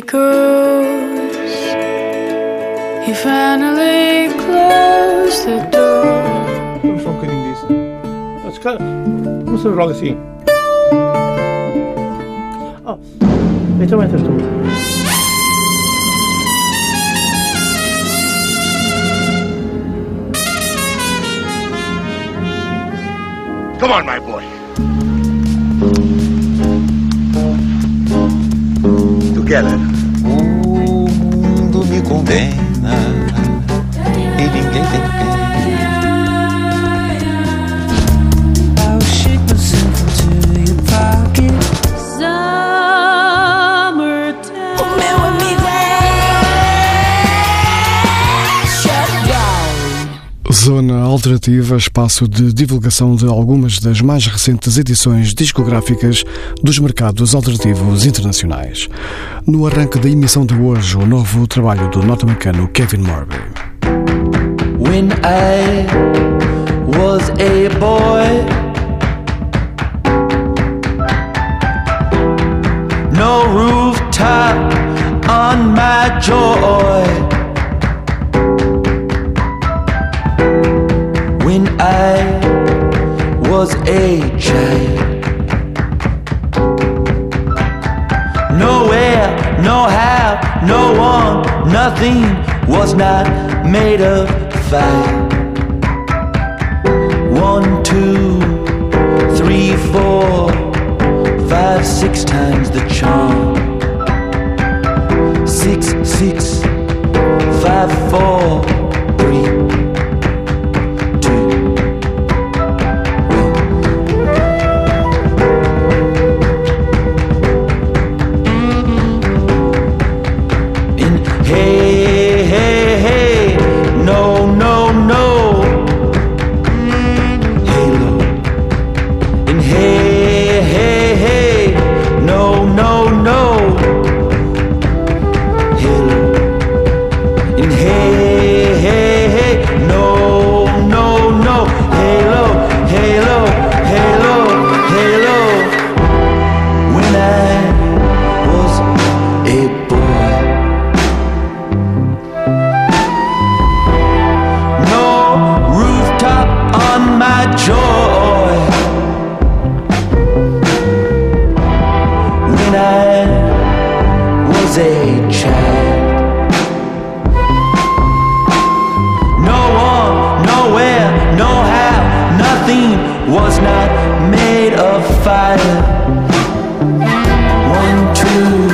because he finally closed the door. I'm fucking in this. That's good. What's the wrong thing? Oh, it's a winter storm. Come on, my boy. Together. condena. alternativa, espaço de divulgação de algumas das mais recentes edições discográficas dos mercados alternativos internacionais. No arranque da emissão de hoje, o novo trabalho do norte-americano Kevin Morby. When I was a boy No rooftop on my joy was a child. Nowhere, no how, no one, nothing was not made of fire. One, two, three, four, five, six times the charm. Six, six, five, four Kathleen was not made of fire. One, two,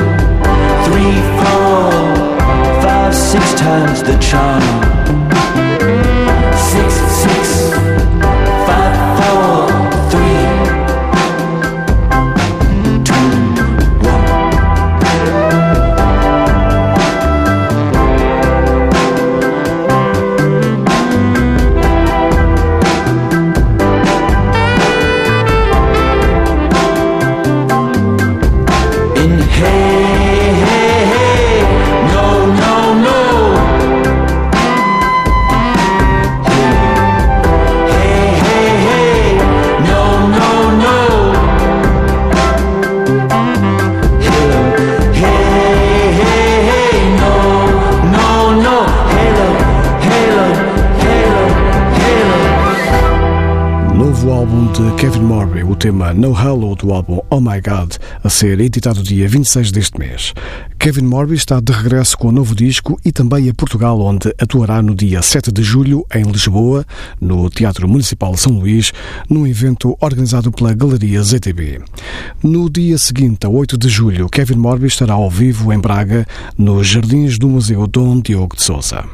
three, four, five, six times the charm. tema No Hollow do álbum Oh My God, a ser editado dia 26 deste mês. Kevin Morby está de regresso com o um novo disco e também a Portugal, onde atuará no dia 7 de julho, em Lisboa, no Teatro Municipal São Luís, num evento organizado pela Galeria ZTB. No dia seguinte, a 8 de julho, Kevin Morby estará ao vivo em Braga, nos Jardins do Museu Dom Diogo de Sousa.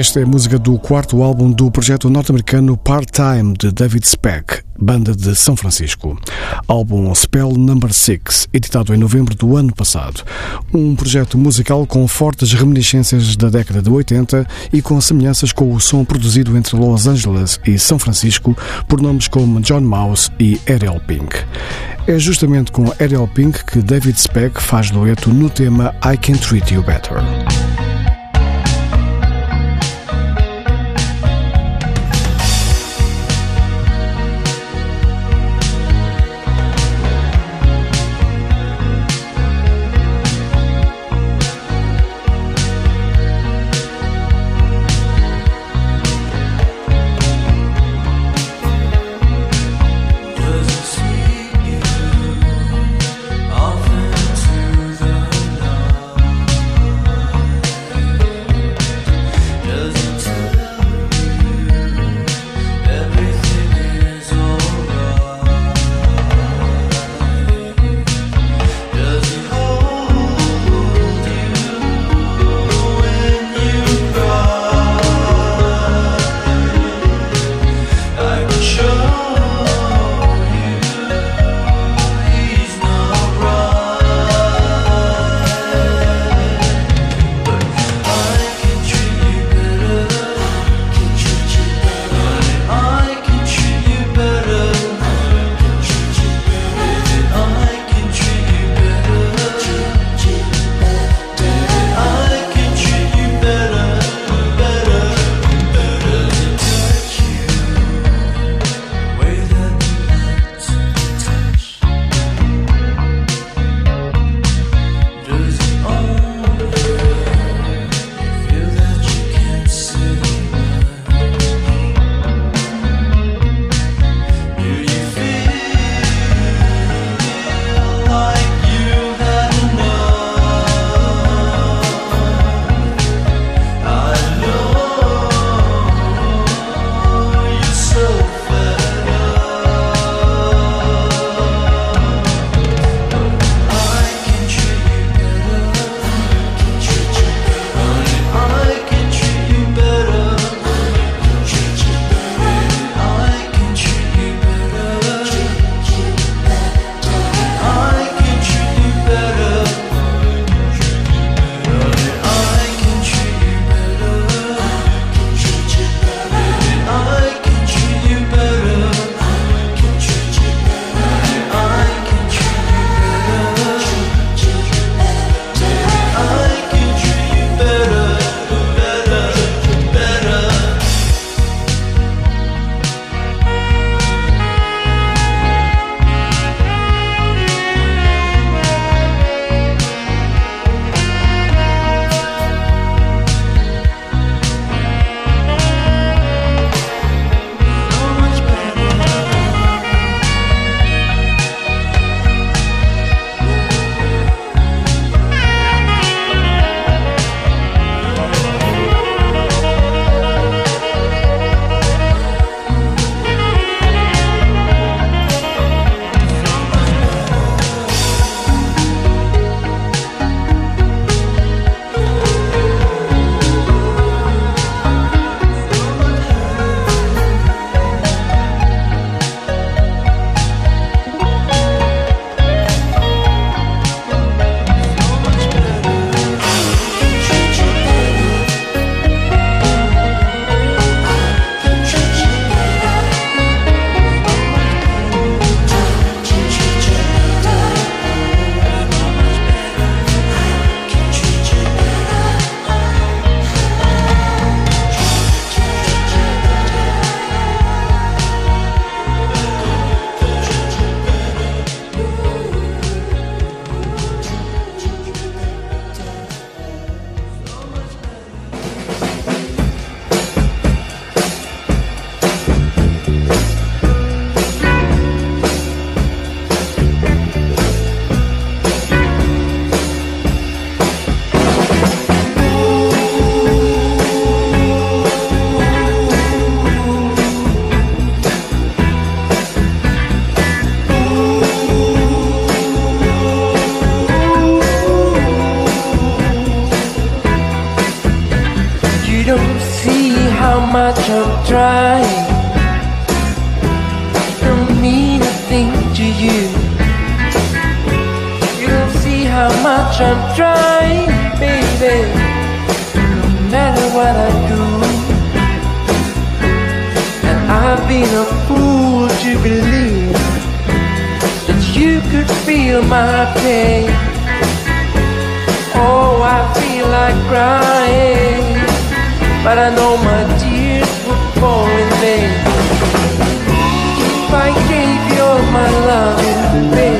Esta é a música do quarto álbum do projeto norte-americano Part-Time de David Speck, banda de São Francisco. Álbum Spell Number 6, editado em novembro do ano passado. Um projeto musical com fortes reminiscências da década de 80 e com semelhanças com o som produzido entre Los Angeles e São Francisco por nomes como John Mouse e Ariel Pink. É justamente com Ariel Pink que David Speck faz dueto no tema I Can Treat You Better. how much I'm trying, baby. No matter what I do, and I've been a fool to believe that you could feel my pain. Oh, I feel like crying, but I know my tears would fall in vain. If I gave you all my love, baby.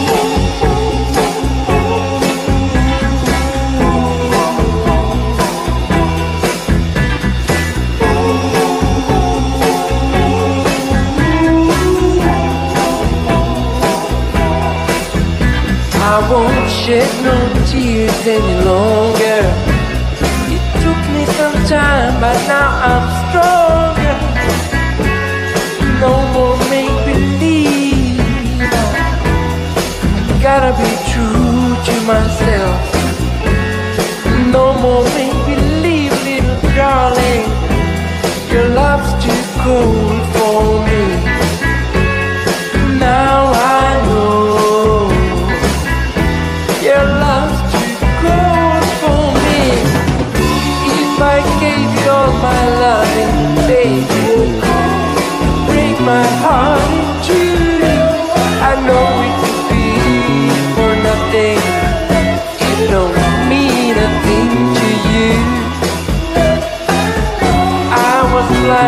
I won't shed no tears any longer. It took me some time, but now I'm stronger. No more make believe. Gotta be true to myself. No more make believe, little darling. Your love's too cold for me.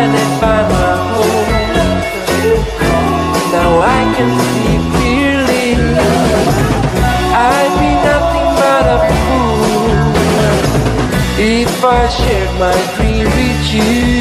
blinded by my home. Now I can see clearly. I'd be nothing but a fool if I shared my dream with you.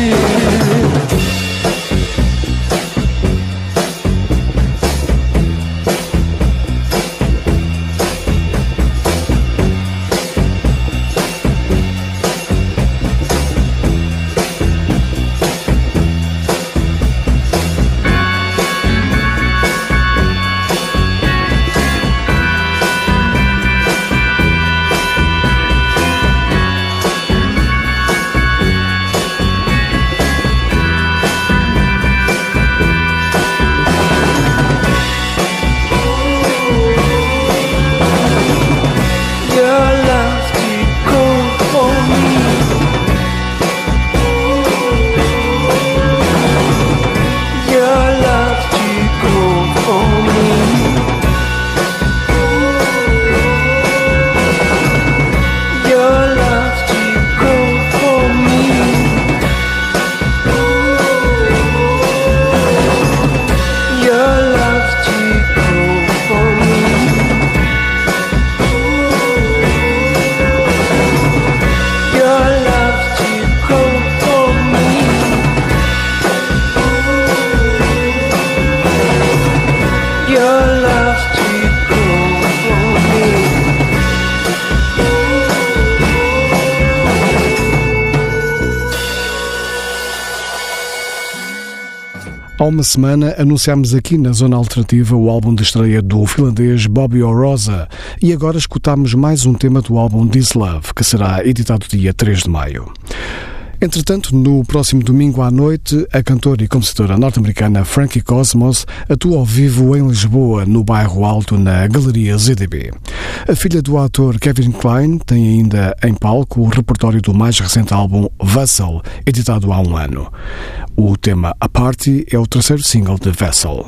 última semana anunciámos aqui na Zona Alternativa o álbum de estreia do finlandês Bobby Orosa e agora escutamos mais um tema do álbum This Love, que será editado dia 3 de maio. Entretanto, no próximo domingo à noite, a cantora e compositora norte-americana Frankie Cosmos atua ao vivo em Lisboa, no bairro Alto, na Galeria ZDB. A filha do ator Kevin Klein tem ainda em palco o repertório do mais recente álbum Vessel, editado há um ano. O tema A Party é o terceiro single de Vessel.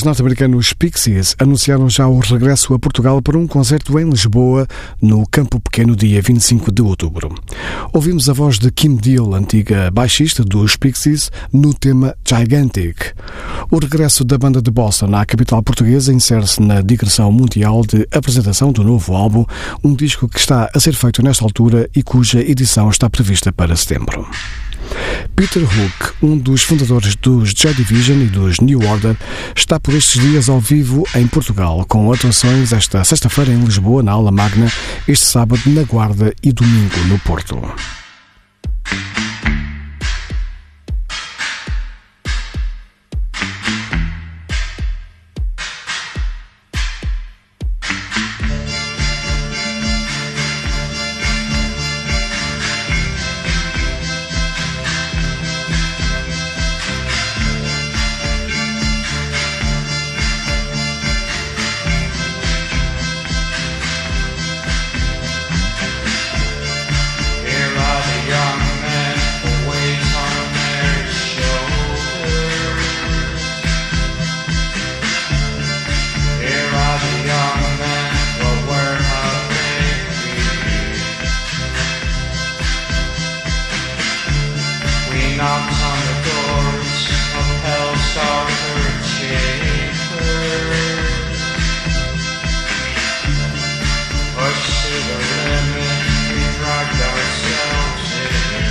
Os norte-americanos Pixies anunciaram já o regresso a Portugal para um concerto em Lisboa, no Campo Pequeno, dia 25 de outubro. Ouvimos a voz de Kim Deal, antiga baixista dos Pixies, no tema Gigantic. O regresso da banda de Boston à capital portuguesa insere-se na digressão mundial de apresentação do novo álbum, um disco que está a ser feito nesta altura e cuja edição está prevista para setembro. Peter Hook, um dos fundadores dos Joy Division e dos New Order, está por estes dias ao vivo em Portugal, com atuações esta sexta-feira em Lisboa, na Aula Magna, este sábado na Guarda e domingo no Porto. Knocks on the doors of hell's armored chambers. Push to the limit, we dragged ourselves in.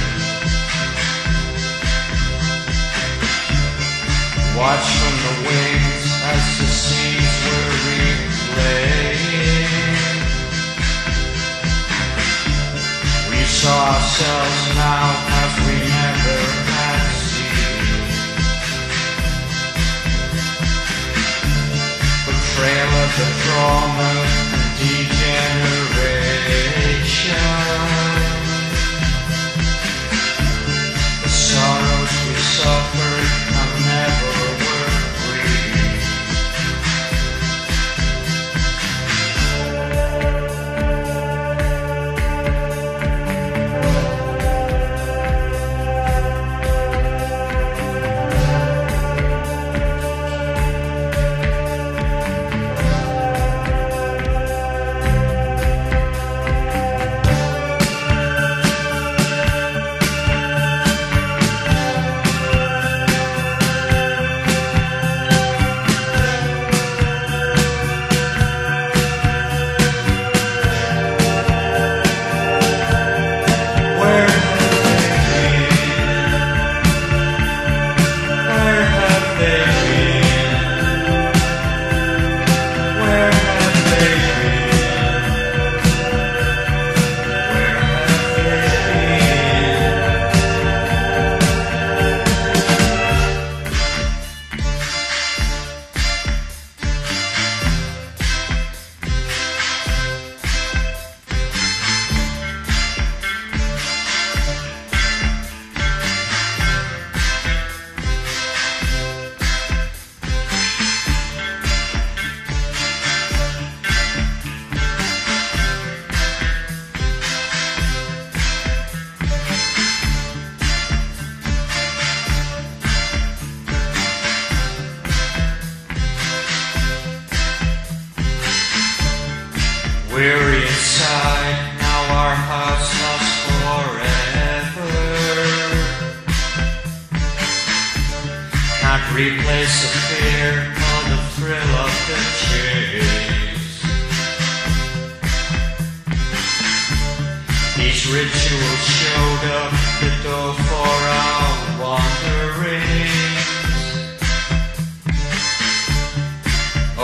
Watch from the wings as the seas were replaying. We saw ourselves now as we never frail of the trauma, degeneration.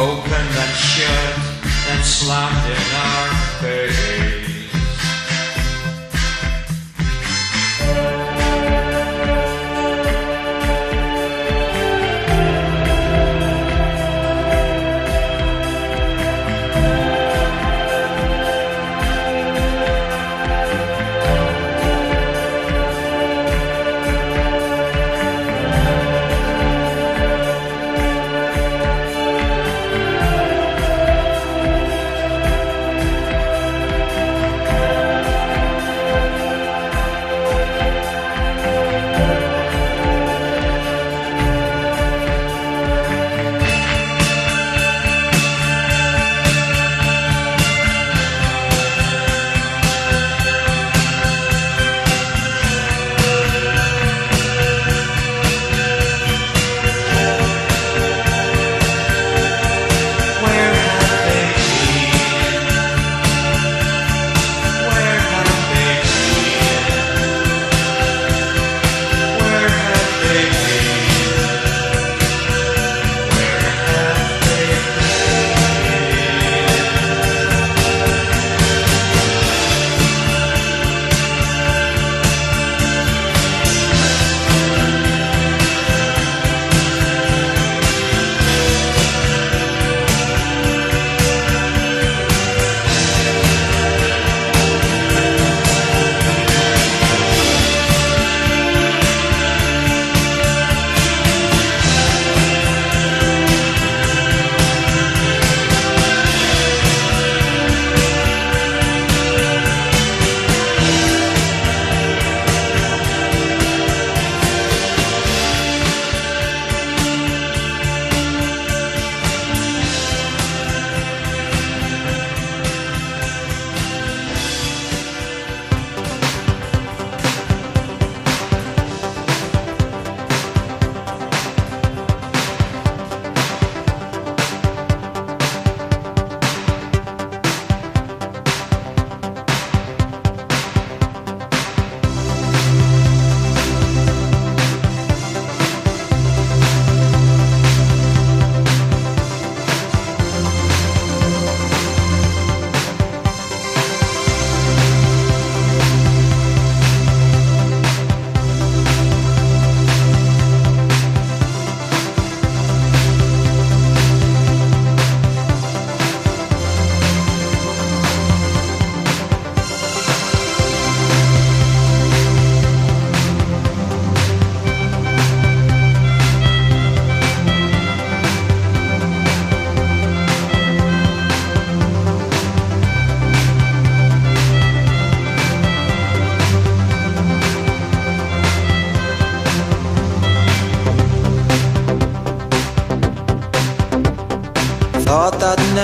Open that shirt and slammed in our face.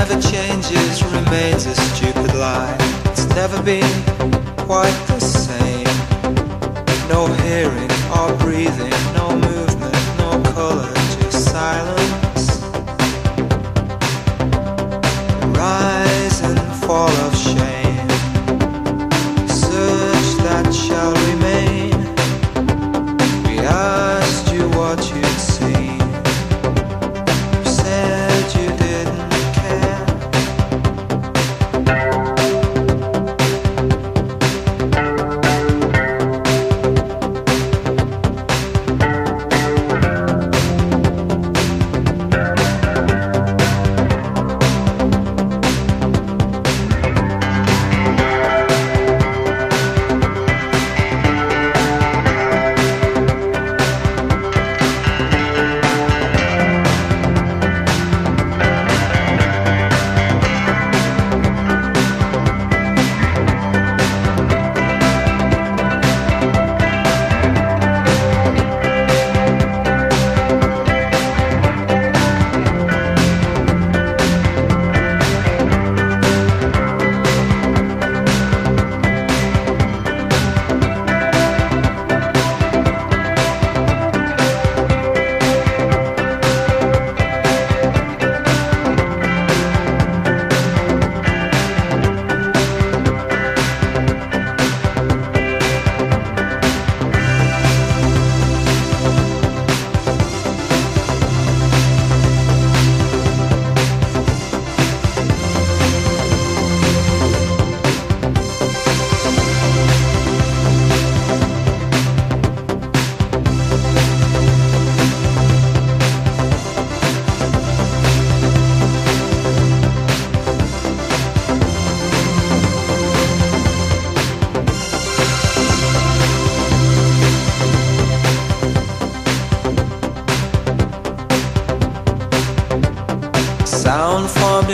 never changes remains a stupid lie. It's never been quite the same. No hearing or breathing.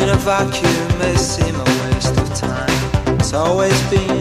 in a vacuum may seem a waste of time. It's always been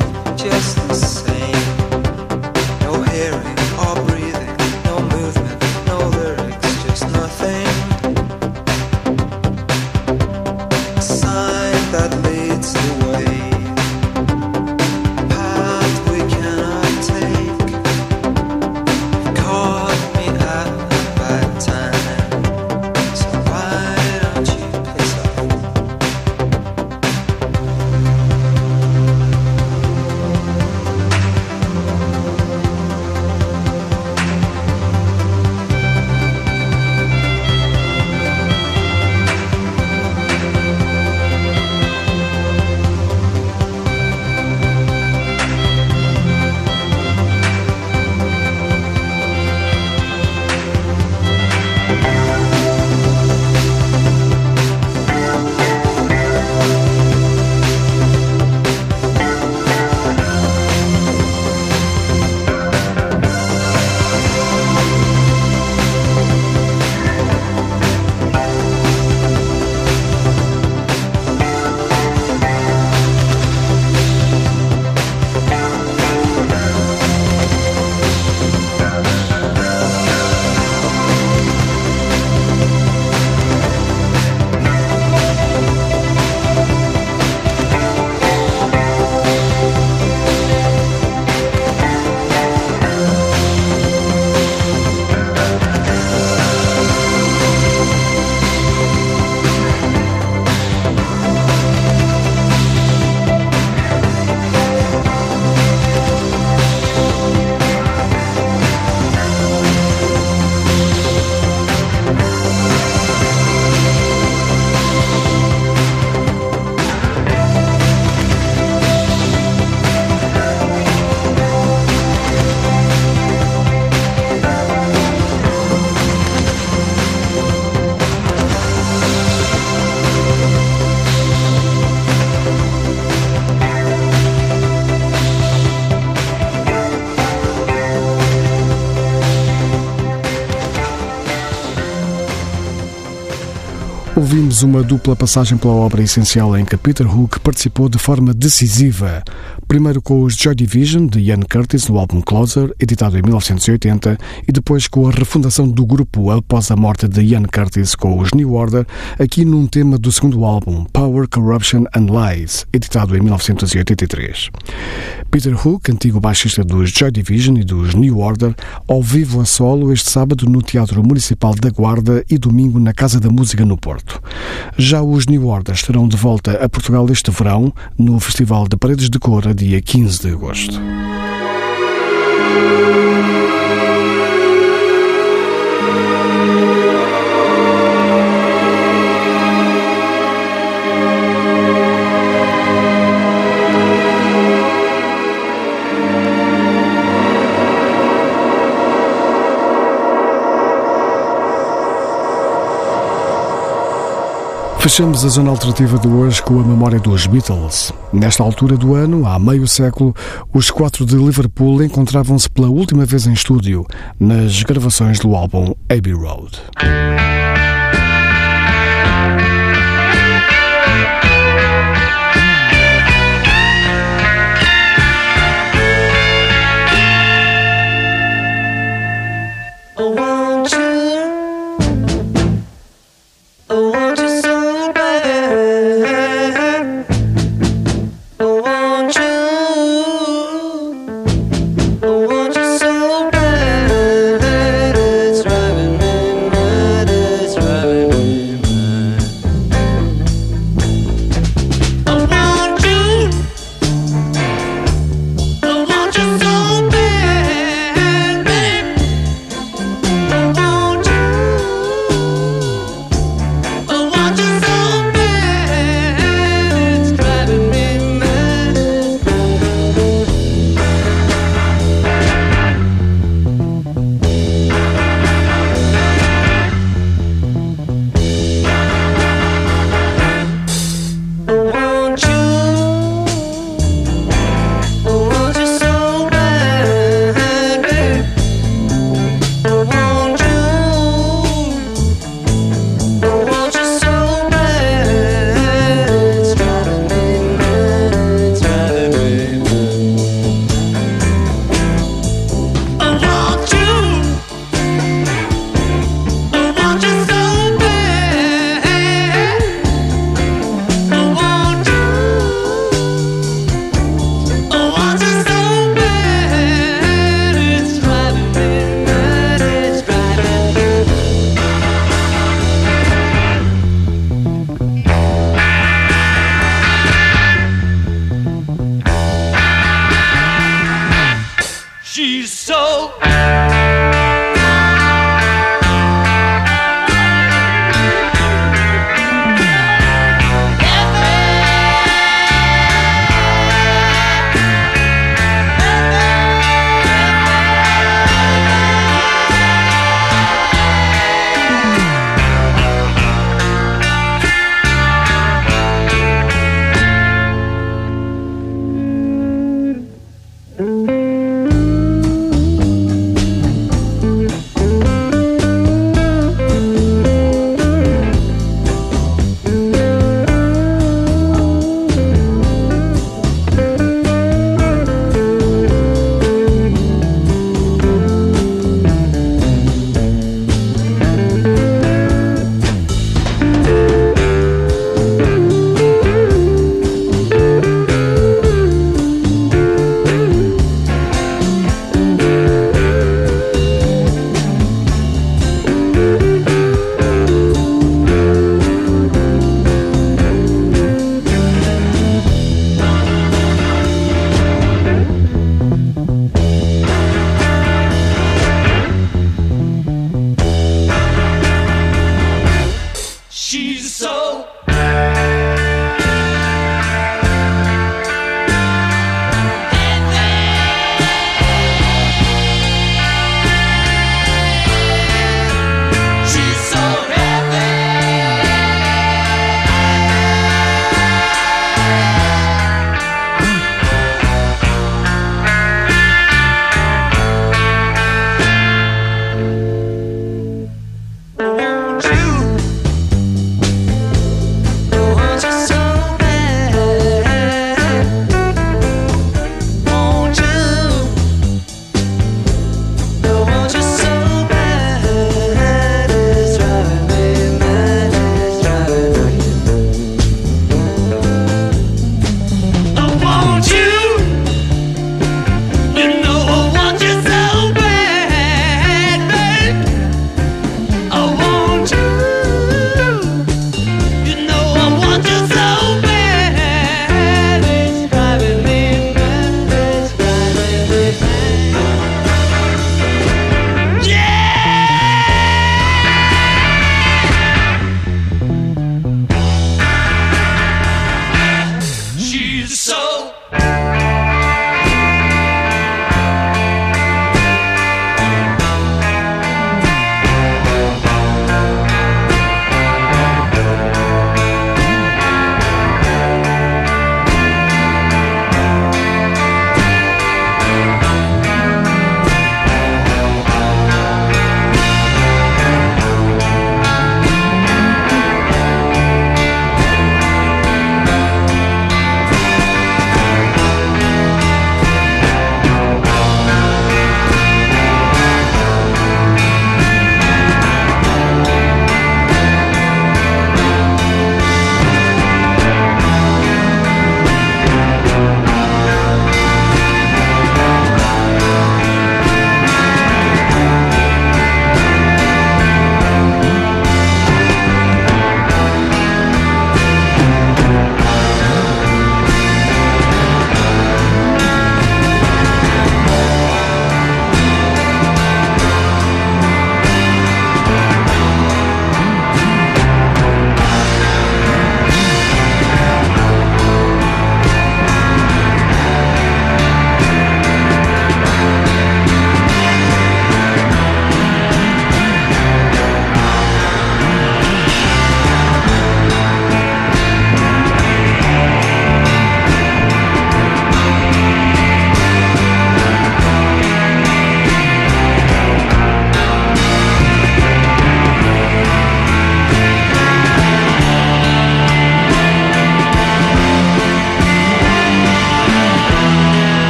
uma dupla passagem pela obra essencial em que Peter Hook participou de forma decisiva primeiro com os Joy Division de Ian Curtis no álbum Closer, editado em 1980, e depois com a refundação do grupo após a morte de Ian Curtis com os New Order, aqui num tema do segundo álbum, Power, Corruption and Lies, editado em 1983. Peter Hook, antigo baixista dos Joy Division e dos New Order, ao vivo a solo este sábado no Teatro Municipal da Guarda e domingo na Casa da Música no Porto. Já os New Order estarão de volta a Portugal este verão, no Festival de Paredes de Cora dia 15 de agosto. Fechamos a zona alternativa de hoje com a memória dos Beatles. Nesta altura do ano, há meio século, os quatro de Liverpool encontravam-se pela última vez em estúdio nas gravações do álbum Abbey Road.